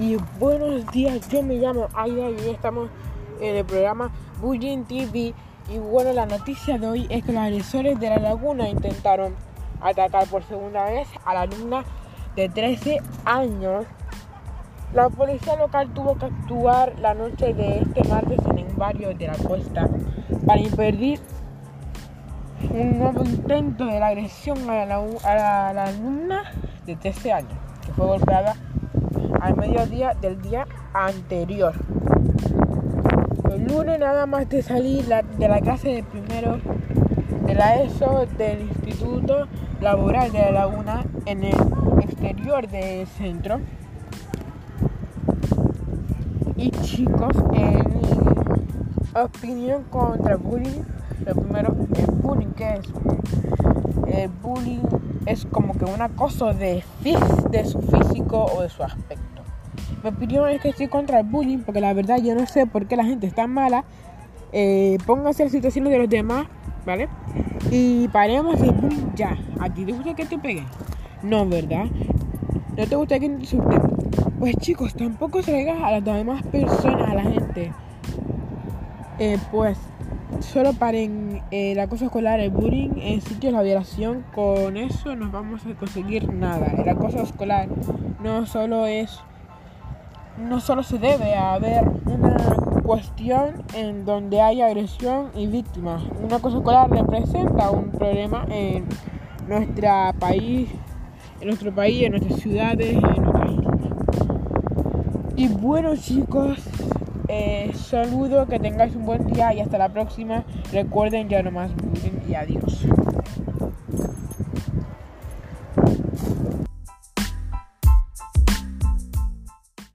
y buenos días. Yo me llamo Aida y estamos en el programa Bullying TV. Y bueno, la noticia de hoy es que los agresores de la laguna intentaron atacar por segunda vez a la alumna de 13 años. La policía local tuvo que actuar la noche de este martes en un barrio de la costa para impedir un nuevo intento de la agresión a la, a la alumna de 13 años, que fue golpeada al mediodía del día anterior. El lunes nada más de salir de la clase de primero de la ESO del Instituto Laboral de la Laguna en el exterior del centro. Y chicos, en opinión contra bullying, lo primero, el bullying, ¿qué es? El bullying es como que un acoso de, de su físico o de su aspecto. Mi opinión es que estoy contra el bullying porque la verdad yo no sé por qué la gente está mala. Eh, pónganse las situaciones de los demás, ¿vale? Y paremos el bullying ya. ¿A ti te gusta que te peguen? No, ¿verdad? ¿No te gusta que te insulten? Pues chicos, tampoco traigas a las demás personas, a la gente. Eh, pues solo paren eh, la cosa escolar, el bullying en sitios de violación. Con eso no vamos a conseguir nada. El acoso escolar no solo es no solo se debe haber una cuestión en donde hay agresión y víctimas. Una cosa escolar representa un problema en nuestro país, en nuestro país, en nuestras ciudades, en nuestras. Y bueno chicos, eh, saludo, que tengáis un buen día y hasta la próxima. Recuerden ya nomás y adiós.